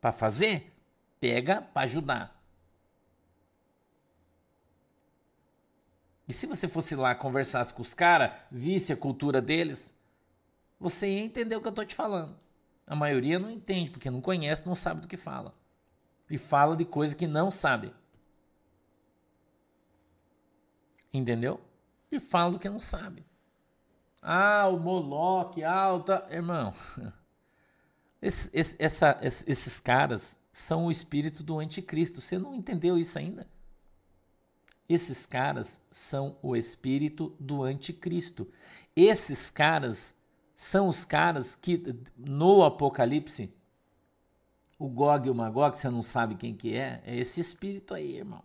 para fazer, pega para ajudar. E se você fosse lá conversasse com os caras, visse a cultura deles, você ia entender o que eu estou te falando. A maioria não entende, porque não conhece, não sabe do que fala. E fala de coisa que não sabe. Entendeu? E fala do que não sabe. Ah, o Moloque, alta. Irmão, esse, esse, essa, esses caras são o espírito do anticristo. Você não entendeu isso ainda? Esses caras são o espírito do anticristo. Esses caras são os caras que no Apocalipse, o Gog e o Magog, você não sabe quem que é, é esse espírito aí, irmão.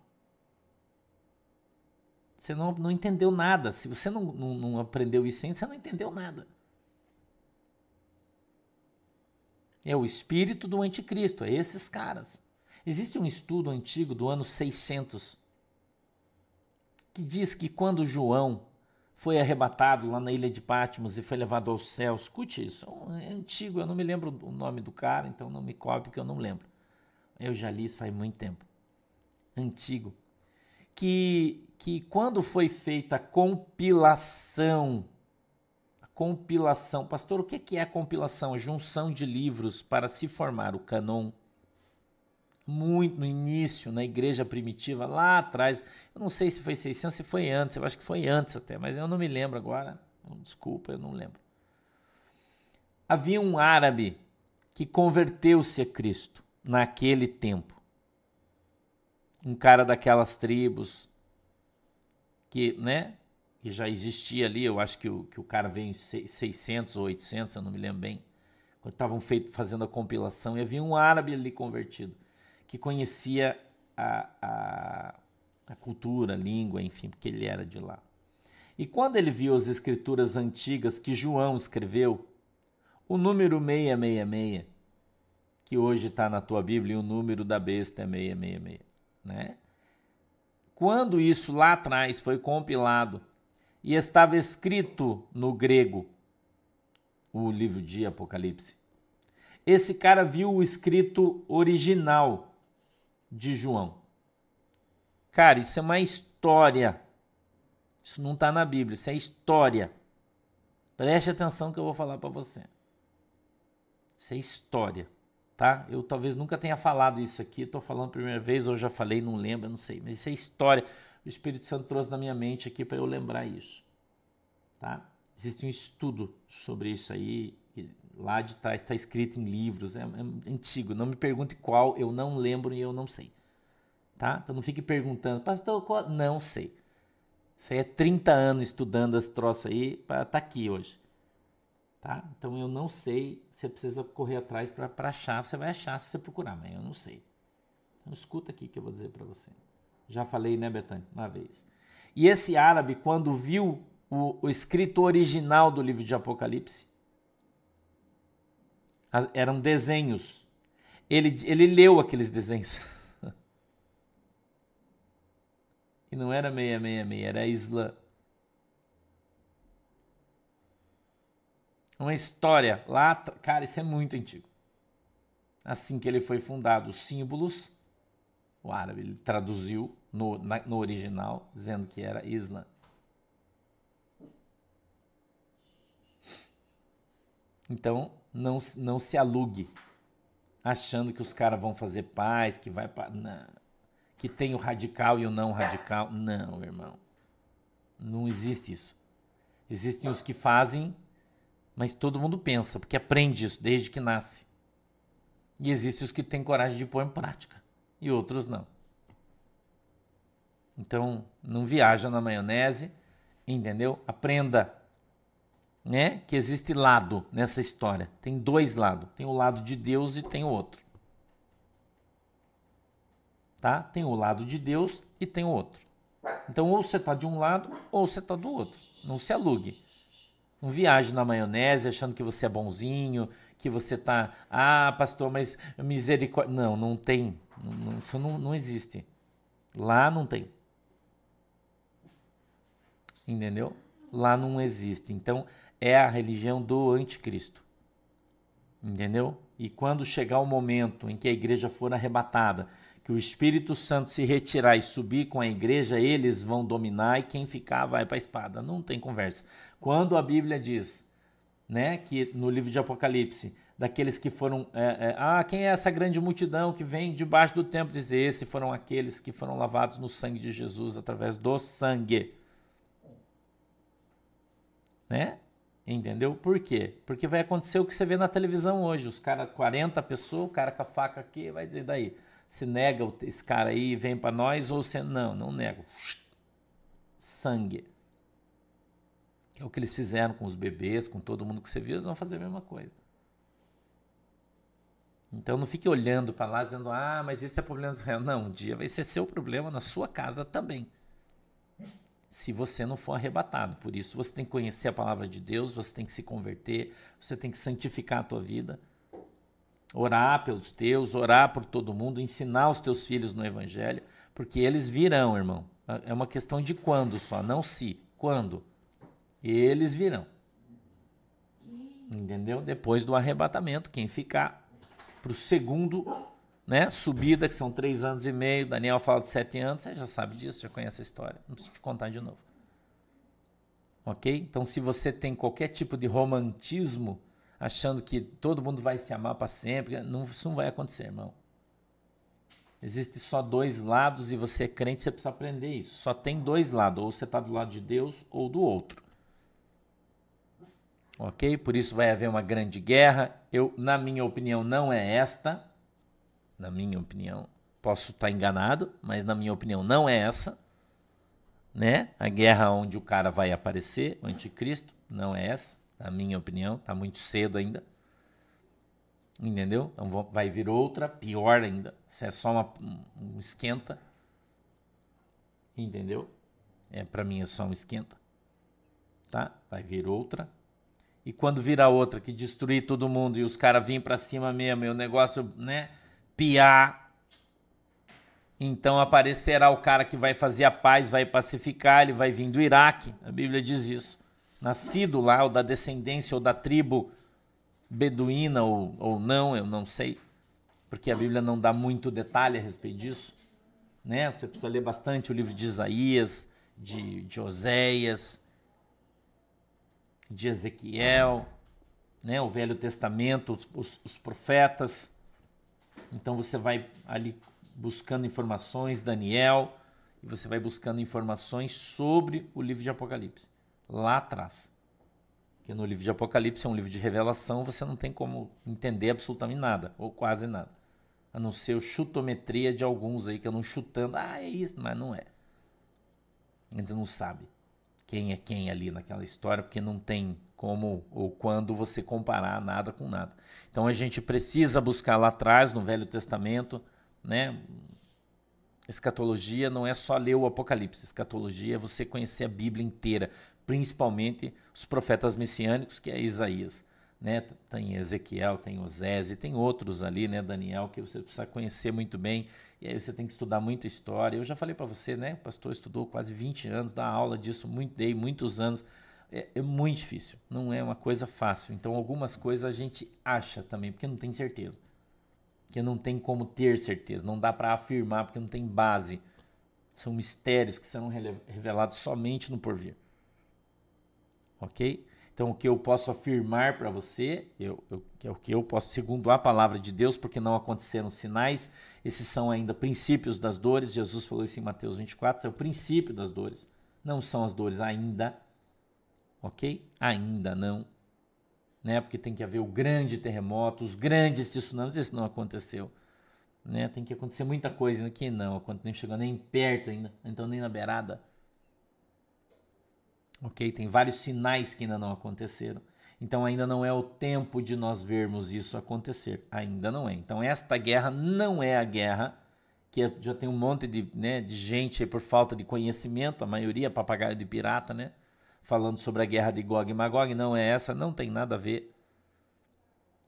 Você não, não entendeu nada. Se você não, não, não aprendeu isso ainda, você não entendeu nada. É o espírito do anticristo, é esses caras. Existe um estudo antigo do ano 600 que diz que quando João foi arrebatado lá na ilha de Patmos e foi levado ao céu, escute isso, é antigo, eu não me lembro o nome do cara, então não me cobre porque eu não lembro. Eu já li isso faz muito tempo. Antigo. Que que quando foi feita a compilação, a compilação, pastor, o que é a compilação? A junção de livros para se formar o canon. Muito no início, na igreja primitiva, lá atrás, eu não sei se foi 600, se foi antes, eu acho que foi antes até, mas eu não me lembro agora. Desculpa, eu não lembro. Havia um árabe que converteu-se a Cristo naquele tempo. Um cara daquelas tribos, que, né, que já existia ali, eu acho que o, que o cara veio em 600 ou 800, eu não me lembro bem, quando estavam fazendo a compilação, e havia um árabe ali convertido, que conhecia a, a, a cultura, a língua, enfim, porque ele era de lá. E quando ele viu as escrituras antigas que João escreveu, o número 666, que hoje está na tua Bíblia, e o número da besta é 666, né? Quando isso lá atrás foi compilado e estava escrito no grego, o livro de Apocalipse, esse cara viu o escrito original de João. Cara, isso é uma história. Isso não está na Bíblia, isso é história. Preste atenção que eu vou falar para você. Isso é história, tá? Eu talvez nunca tenha falado isso aqui, estou falando a primeira vez, ou já falei, não lembro, não sei, mas isso é história. O Espírito Santo trouxe na minha mente aqui para eu lembrar isso, tá? Existe um estudo sobre isso aí, lá de trás está escrito em livros, é, é, antigo. Não me pergunte qual, eu não lembro e eu não sei, tá? Então não fique perguntando, pastor, qual? Não sei. Isso aí é 30 anos estudando as troças aí para estar tá aqui hoje. Tá? Então eu não sei, você precisa correr atrás para achar, você vai achar se você procurar, mas eu não sei. Então escuta aqui que eu vou dizer para você. Já falei, né, Betânia, uma vez. E esse árabe, quando viu o, o escrito original do livro de Apocalipse, eram desenhos. Ele, ele leu aqueles desenhos. E não era 666, era Islã. Uma história lá, cara, isso é muito antigo. Assim que ele foi fundado, os símbolos, o árabe ele traduziu no, na, no original, dizendo que era Islã. Então, não, não se alugue achando que os caras vão fazer paz, que vai. Não que tem o radical e o não radical. Não, irmão. Não existe isso. Existem os que fazem, mas todo mundo pensa, porque aprende isso desde que nasce. E existem os que têm coragem de pôr em prática, e outros não. Então, não viaja na maionese, entendeu? Aprenda, né, que existe lado nessa história. Tem dois lados, tem o lado de Deus e tem o outro tá? Tem o lado de Deus e tem o outro. Então, ou você está de um lado ou você está do outro. Não se alugue. Não viaje na maionese achando que você é bonzinho, que você está, ah, pastor, mas misericórdia. Não, não tem. Não, isso não, não existe. Lá não tem. Entendeu? Lá não existe. Então, é a religião do anticristo. Entendeu? E quando chegar o momento em que a igreja for arrebatada que o Espírito Santo se retirar e subir com a igreja, eles vão dominar e quem ficar vai para a espada. Não tem conversa. Quando a Bíblia diz, né, que no livro de Apocalipse, daqueles que foram, é, é, ah, quem é essa grande multidão que vem debaixo do templo? Dizer, esses foram aqueles que foram lavados no sangue de Jesus através do sangue, né? Entendeu? Por quê? Porque vai acontecer o que você vê na televisão hoje. Os caras, 40 pessoas, o cara com a faca aqui, vai dizer daí se nega esse cara aí vem para nós, ou se não, não nego. Sangue. É o que eles fizeram com os bebês, com todo mundo que você viu, eles vão fazer a mesma coisa. Então não fique olhando para lá dizendo, ah, mas isso é problema de Israel. Não, um dia vai ser seu problema na sua casa também. Se você não for arrebatado. Por isso você tem que conhecer a palavra de Deus, você tem que se converter, você tem que santificar a tua vida orar pelos teus, orar por todo mundo, ensinar os teus filhos no evangelho, porque eles virão, irmão. É uma questão de quando só, não se, quando. Eles virão. Entendeu? Depois do arrebatamento, quem ficar para o segundo, né, subida, que são três anos e meio, Daniel fala de sete anos, você já sabe disso, já conhece a história, não preciso te contar de novo. Ok? Então, se você tem qualquer tipo de romantismo achando que todo mundo vai se amar para sempre. Não, isso não vai acontecer, irmão. Existem só dois lados e você é crente, você precisa aprender isso. Só tem dois lados, ou você está do lado de Deus ou do outro. Ok? Por isso vai haver uma grande guerra. Eu, na minha opinião, não é esta. Na minha opinião, posso estar enganado, mas na minha opinião não é essa. Né? A guerra onde o cara vai aparecer, o anticristo, não é essa na minha opinião. Está muito cedo ainda. Entendeu? Então vai vir outra, pior ainda. Se é só uma, um esquenta. Entendeu? É, para mim é só um esquenta. Tá? Vai vir outra. E quando virar outra que destruir todo mundo e os caras virem para cima mesmo e o negócio, né, piar, então aparecerá o cara que vai fazer a paz, vai pacificar, ele vai vir do Iraque. A Bíblia diz isso nascido lá, ou da descendência, ou da tribo beduína, ou, ou não, eu não sei, porque a Bíblia não dá muito detalhe a respeito disso. Né? Você precisa ler bastante o livro de Isaías, de, de Oséias. De Ezequiel, né, o Velho Testamento, os, os profetas. Então você vai ali buscando informações, Daniel, e você vai buscando informações sobre o livro de Apocalipse, lá atrás. Porque no livro de Apocalipse é um livro de revelação, você não tem como entender absolutamente nada, ou quase nada. A não ser a chutometria de alguns aí que andam chutando, ah, é isso, mas não é. Ainda não sabe quem é quem ali naquela história, porque não tem como ou quando você comparar nada com nada. Então a gente precisa buscar lá atrás, no Velho Testamento, né? Escatologia não é só ler o Apocalipse, escatologia é você conhecer a Bíblia inteira, principalmente os profetas messiânicos, que é Isaías. Né? Tem Ezequiel, tem Osés e tem outros ali, né, Daniel, que você precisa conhecer muito bem. E aí você tem que estudar muita história. Eu já falei para você, né? O pastor estudou quase 20 anos, dá aula disso, muito, dei muitos anos. É, é, muito difícil, não é uma coisa fácil. Então, algumas coisas a gente acha também, porque não tem certeza que não tem como ter certeza, não dá para afirmar porque não tem base. São mistérios que serão revelados somente no porvir. Ok? Então, o que eu posso afirmar para você, eu, eu, que é o que eu posso, segundo a palavra de Deus, porque não aconteceram sinais, esses são ainda princípios das dores. Jesus falou isso em Mateus 24, é o princípio das dores. Não são as dores ainda, ok? Ainda não né? Porque tem que haver o grande terremoto, os grandes tsunamis, isso não aconteceu. Né? Tem que acontecer muita coisa aqui não, nem chegou nem perto ainda, então nem na beirada. Ok? Tem vários sinais que ainda não aconteceram. Então ainda não é o tempo de nós vermos isso acontecer. Ainda não é. Então esta guerra não é a guerra que é, já tem um monte de, né, de gente por falta de conhecimento, a maioria papagaio de pirata, né? falando sobre a guerra de Gog e Magog, não é essa, não tem nada a ver.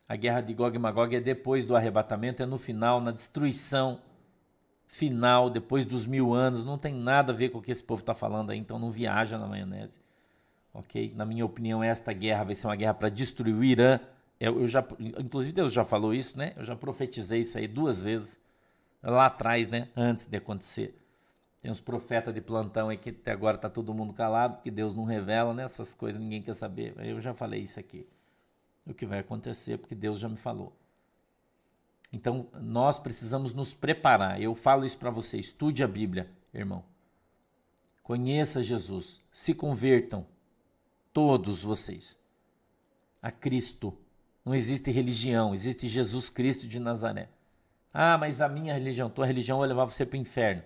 A guerra de Gog e Magog é depois do arrebatamento, é no final, na destruição final, depois dos mil anos, não tem nada a ver com o que esse povo está falando aí, então não viaja na maionese. Ok? Na minha opinião, esta guerra vai ser uma guerra para destruir o Irã. Eu, eu, já, inclusive Deus já falou isso, né? Eu já profetizei isso aí duas vezes lá atrás, né? Antes de acontecer. Tem uns profetas de plantão aí que até agora está todo mundo calado, porque Deus não revela né? coisas, ninguém quer saber. Eu já falei isso aqui. O que vai acontecer, porque Deus já me falou. Então, nós precisamos nos preparar. Eu falo isso para você. Estude a Bíblia, irmão. Conheça Jesus. Se convertam, todos vocês, a Cristo. Não existe religião, existe Jesus Cristo de Nazaré. Ah, mas a minha religião, tua religião vai levar você para o inferno.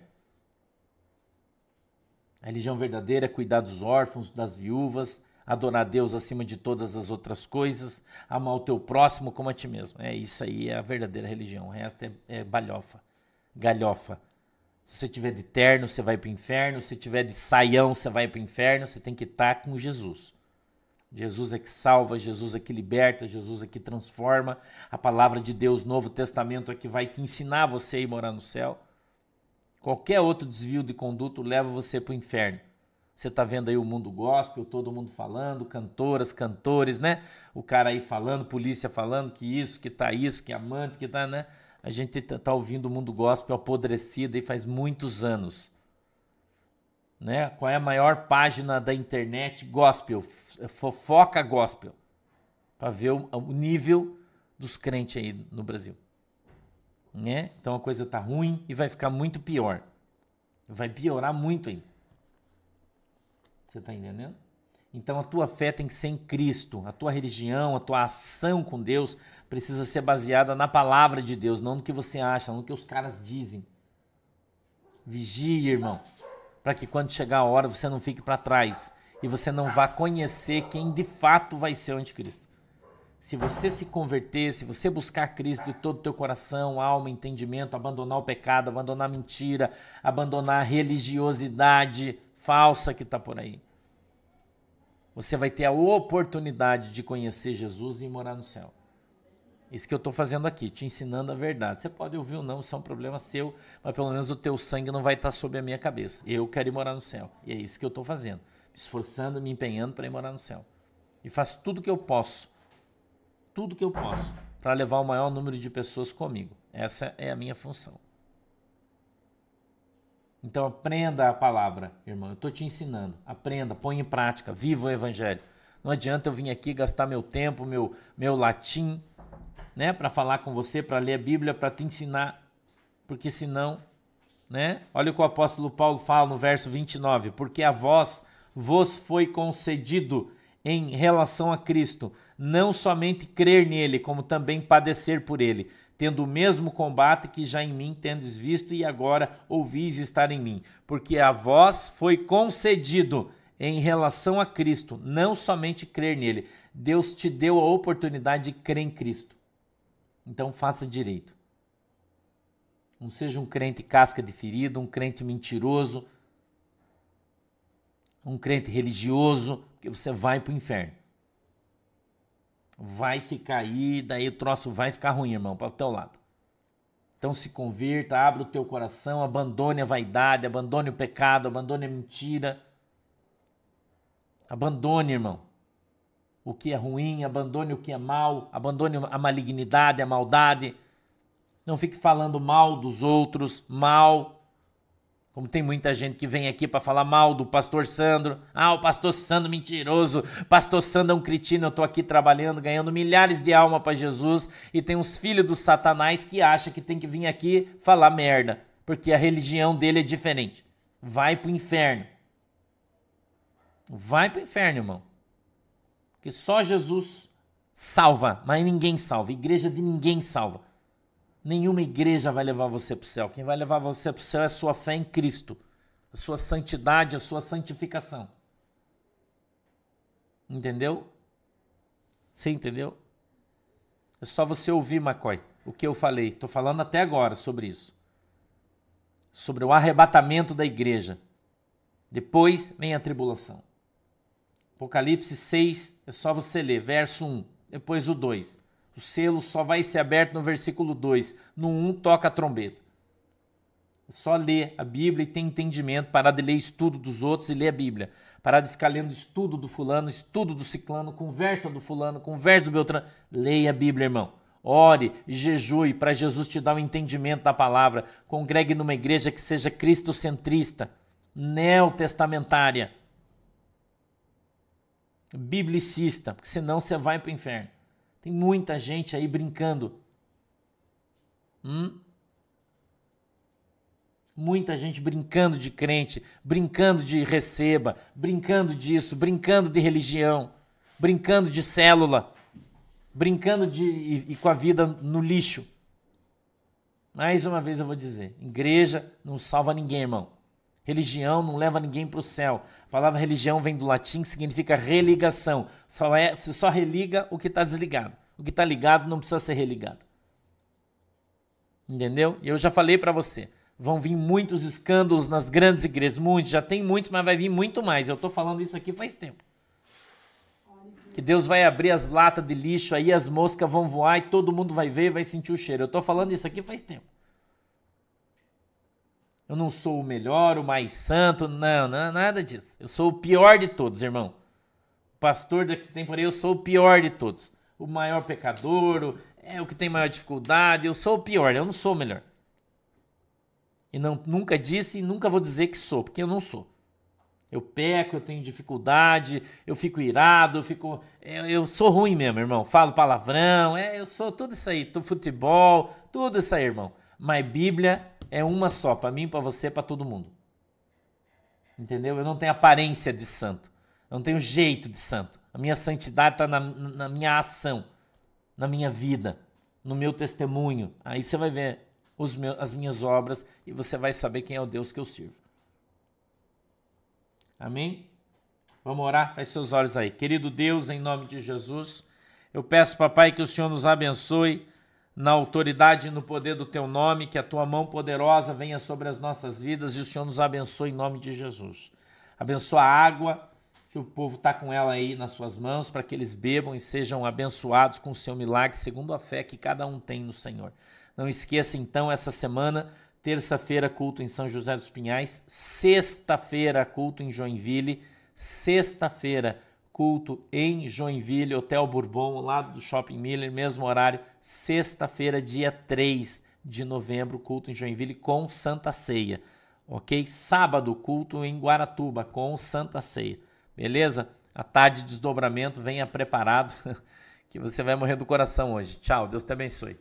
A religião verdadeira é cuidar dos órfãos, das viúvas, adorar a Deus acima de todas as outras coisas, amar o teu próximo como a ti mesmo. É isso aí, é a verdadeira religião. O resto é, é balhofa, galhofa. Se você tiver de terno, você vai para o inferno. Se tiver de saião, você vai para o inferno. Você tem que estar com Jesus. Jesus é que salva, Jesus é que liberta, Jesus é que transforma. A palavra de Deus, Novo Testamento, é que vai te ensinar você a ir morar no céu. Qualquer outro desvio de conduto leva você para o inferno. Você está vendo aí o mundo gospel, todo mundo falando, cantoras, cantores, né? O cara aí falando, polícia falando que isso, que tá isso, que amante, que tá, né? A gente tá, tá ouvindo o mundo gospel apodrecido aí faz muitos anos. Né? Qual é a maior página da internet gospel? Fofoca gospel. Para ver o, o nível dos crentes aí no Brasil né? Então a coisa tá ruim e vai ficar muito pior. Vai piorar muito ainda. Você tá entendendo? Então a tua fé tem que ser em Cristo, a tua religião, a tua ação com Deus precisa ser baseada na palavra de Deus, não no que você acha, não no que os caras dizem. Vigie, irmão, para que quando chegar a hora você não fique para trás e você não vá conhecer quem de fato vai ser o anticristo se você se converter, se você buscar Cristo de todo o teu coração, alma, entendimento, abandonar o pecado, abandonar a mentira, abandonar a religiosidade falsa que está por aí, você vai ter a oportunidade de conhecer Jesus e morar no céu. Isso que eu estou fazendo aqui, te ensinando a verdade. Você pode ouvir ou não, isso é um problema seu, mas pelo menos o teu sangue não vai estar tá sobre a minha cabeça. Eu quero ir morar no céu. E é isso que eu estou fazendo. Me esforçando, me empenhando para ir morar no céu. E faço tudo o que eu posso tudo que eu posso para levar o maior número de pessoas comigo. Essa é a minha função. Então aprenda a palavra, irmão. Eu estou te ensinando. Aprenda, põe em prática, viva o evangelho. Não adianta eu vir aqui gastar meu tempo, meu, meu latim, né, para falar com você, para ler a Bíblia, para te ensinar, porque senão, né? Olha o que o apóstolo Paulo fala no verso 29, porque a vós vos foi concedido em relação a Cristo, não somente crer nele, como também padecer por ele, tendo o mesmo combate que já em mim tendes visto e agora ouvis estar em mim, porque a vós foi concedido em relação a Cristo, não somente crer nele. Deus te deu a oportunidade de crer em Cristo. Então faça direito. Não seja um crente casca de ferida, um crente mentiroso, um crente religioso, porque você vai para o inferno. Vai ficar aí, daí o troço vai ficar ruim, irmão, para o teu lado. Então se convirta, abra o teu coração, abandone a vaidade, abandone o pecado, abandone a mentira. Abandone, irmão, o que é ruim, abandone o que é mal, abandone a malignidade, a maldade. Não fique falando mal dos outros, mal. Como tem muita gente que vem aqui para falar mal do pastor Sandro. Ah, o pastor Sandro mentiroso. Pastor Sandro é um cretino. Eu tô aqui trabalhando, ganhando milhares de almas para Jesus e tem uns filhos do Satanás que acham que tem que vir aqui falar merda, porque a religião dele é diferente. Vai pro inferno. Vai pro inferno, irmão. Porque só Jesus salva, mas ninguém salva. Igreja de ninguém salva. Nenhuma igreja vai levar você para o céu. Quem vai levar você para o céu é a sua fé em Cristo, a sua santidade, a sua santificação. Entendeu? Você entendeu? É só você ouvir, McCoy, o que eu falei. Estou falando até agora sobre isso. Sobre o arrebatamento da igreja. Depois vem a tribulação. Apocalipse 6, é só você ler, verso 1, depois o 2. O selo só vai ser aberto no versículo 2. No 1, toca a trombeta. É só ler a Bíblia e ter entendimento, parar de ler estudo dos outros e ler a Bíblia. Parar de ficar lendo estudo do fulano, estudo do ciclano, conversa do fulano, conversa do Beltrano. Leia a Bíblia, irmão. Ore, jejue para Jesus te dar o um entendimento da palavra. Congregue numa igreja que seja cristocentrista, neotestamentária biblicista, porque senão você vai para o inferno. Tem muita gente aí brincando. Hum? Muita gente brincando de crente, brincando de receba, brincando disso, brincando de religião, brincando de célula, brincando de e, e com a vida no lixo. Mais uma vez eu vou dizer: igreja não salva ninguém, irmão. Religião não leva ninguém para o céu. A palavra religião vem do latim, que significa religação. Só é, se só religa o que está desligado. O que está ligado não precisa ser religado. Entendeu? E eu já falei para você. Vão vir muitos escândalos nas grandes igrejas, muitos, já tem muitos, mas vai vir muito mais. Eu estou falando isso aqui faz tempo. Que Deus vai abrir as latas de lixo, aí as moscas vão voar e todo mundo vai ver e vai sentir o cheiro. Eu estou falando isso aqui faz tempo. Eu não sou o melhor, o mais santo, não, não, nada disso. Eu sou o pior de todos, irmão. Pastor daqui tem por aí, eu sou o pior de todos. O maior pecador, o, é o que tem maior dificuldade, eu sou o pior, eu não sou o melhor. E não, nunca disse e nunca vou dizer que sou, porque eu não sou. Eu peco, eu tenho dificuldade, eu fico irado, eu fico. Eu, eu sou ruim mesmo, irmão. Falo palavrão, é, eu sou tudo isso aí, futebol, tudo isso aí, irmão. Mas Bíblia é uma só, para mim, para você, para todo mundo. Entendeu? Eu não tenho aparência de santo. Eu não tenho jeito de santo. A minha santidade está na, na minha ação, na minha vida, no meu testemunho. Aí você vai ver os meus, as minhas obras e você vai saber quem é o Deus que eu sirvo. Amém? Vamos orar? Feche seus olhos aí. Querido Deus, em nome de Jesus, eu peço, papai, que o Senhor nos abençoe na autoridade e no poder do teu nome, que a tua mão poderosa venha sobre as nossas vidas e o Senhor nos abençoe em nome de Jesus. Abençoa a água, que o povo está com ela aí nas suas mãos, para que eles bebam e sejam abençoados com o seu milagre, segundo a fé que cada um tem no Senhor. Não esqueça então, essa semana, terça-feira, culto em São José dos Pinhais, sexta-feira, culto em Joinville, sexta-feira, culto em Joinville, Hotel Bourbon, ao lado do Shopping Miller, mesmo horário, sexta-feira, dia 3 de novembro, culto em Joinville com Santa Ceia, ok? Sábado, culto em Guaratuba com Santa Ceia, beleza? a tarde de desdobramento, venha preparado, que você vai morrer do coração hoje. Tchau, Deus te abençoe.